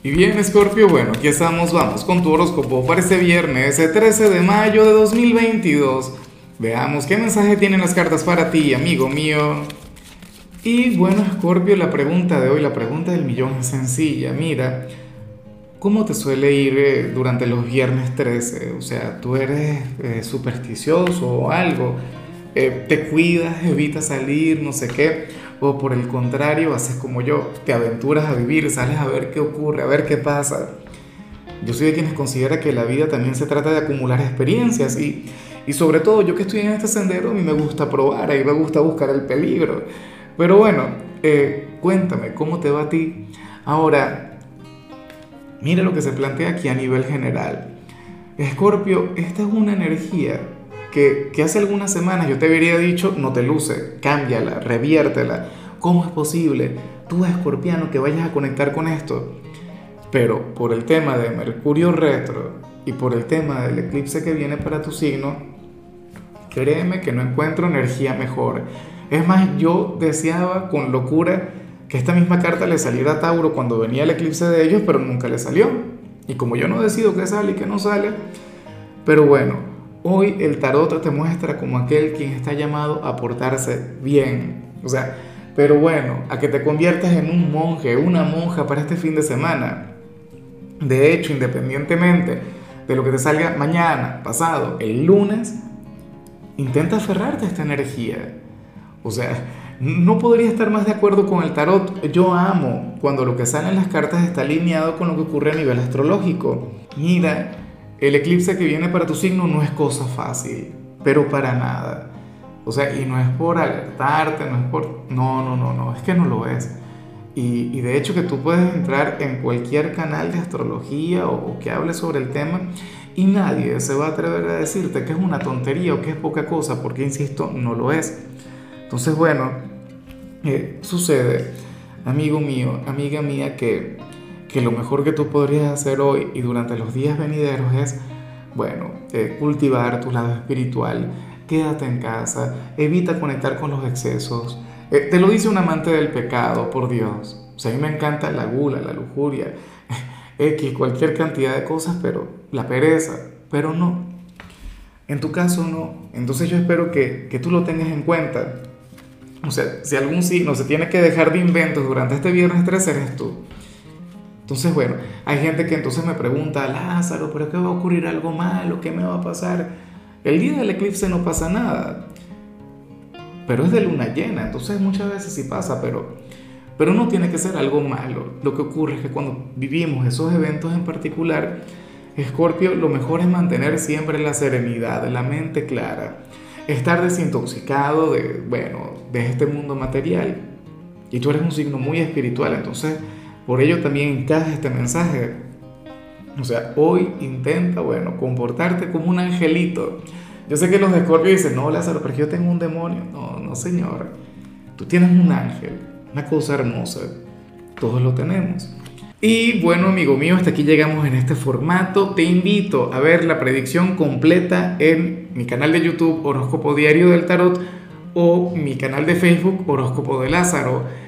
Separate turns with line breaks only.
Y bien, Scorpio, bueno, aquí estamos, vamos con tu horóscopo para este viernes, el 13 de mayo de 2022. Veamos qué mensaje tienen las cartas para ti, amigo mío. Y bueno, Scorpio, la pregunta de hoy, la pregunta del millón es sencilla. Mira, ¿cómo te suele ir eh, durante los viernes 13? O sea, ¿tú eres eh, supersticioso o algo? Eh, ¿Te cuidas, evitas salir, no sé qué? O por el contrario haces como yo, te aventuras a vivir, sales a ver qué ocurre, a ver qué pasa. Yo soy de quienes considera que la vida también se trata de acumular experiencias y, y sobre todo yo que estoy en este sendero, a mí me gusta probar, a mí me gusta buscar el peligro. Pero bueno, eh, cuéntame, ¿cómo te va a ti? Ahora, mira lo que se plantea aquí a nivel general. Escorpio, esta es una energía que, hace algunas semanas yo te habría dicho, no te luce, cámbiala, reviértela. ¿Cómo es posible, tú escorpiano, que vayas a conectar con esto? Pero por el tema de Mercurio retro y por el tema del eclipse que viene para tu signo, créeme que no encuentro energía mejor. Es más, yo deseaba con locura que esta misma carta le saliera a Tauro cuando venía el eclipse de ellos, pero nunca le salió. Y como yo no decido qué sale y qué no sale, pero bueno, Hoy el tarot te muestra como aquel quien está llamado a portarse bien. O sea, pero bueno, a que te conviertas en un monje, una monja para este fin de semana. De hecho, independientemente de lo que te salga mañana, pasado, el lunes, intenta aferrarte a esta energía. O sea, no podría estar más de acuerdo con el tarot. Yo amo cuando lo que sale en las cartas está alineado con lo que ocurre a nivel astrológico. Mira, el eclipse que viene para tu signo no es cosa fácil, pero para nada. O sea, y no es por alertarte, no es por... No, no, no, no, es que no lo es. Y, y de hecho que tú puedes entrar en cualquier canal de astrología o, que hable sobre el tema y nadie se va a atrever a decirte que es una tontería o que es poca cosa, porque, insisto, no lo es. Entonces, bueno, eh, sucede, amigo mío, amiga mía, que que lo mejor que tú podrías hacer hoy y durante los días venideros es, bueno, eh, cultivar tu lado espiritual, quédate en casa, evita conectar con los excesos. Eh, te lo dice un amante del pecado, por Dios. O sea, a mí me encanta la gula, la lujuria, X, cualquier cantidad de cosas, pero la pereza, pero no. En tu caso no. Entonces yo espero que, que tú lo tengas en cuenta. O sea, si algún signo se tiene que dejar de inventos durante este viernes 13, eres tú. Entonces, bueno, hay gente que entonces me pregunta, Lázaro, ¿pero qué va a ocurrir algo malo? ¿Qué me va a pasar? El día del eclipse no pasa nada, pero es de luna llena, entonces muchas veces sí pasa, pero, pero no tiene que ser algo malo. Lo que ocurre es que cuando vivimos esos eventos en particular, Escorpio, lo mejor es mantener siempre la serenidad, la mente clara, estar desintoxicado de, bueno, de este mundo material. Y tú eres un signo muy espiritual, entonces por ello también encaja este mensaje. O sea, hoy intenta, bueno, comportarte como un angelito. Yo sé que los de Scorpio dicen, no, Lázaro, pero yo tengo un demonio. No, no, señor. Tú tienes un ángel, una cosa hermosa. Todos lo tenemos. Y bueno, amigo mío, hasta aquí llegamos en este formato. Te invito a ver la predicción completa en mi canal de YouTube Horóscopo Diario del Tarot o mi canal de Facebook Horóscopo de Lázaro.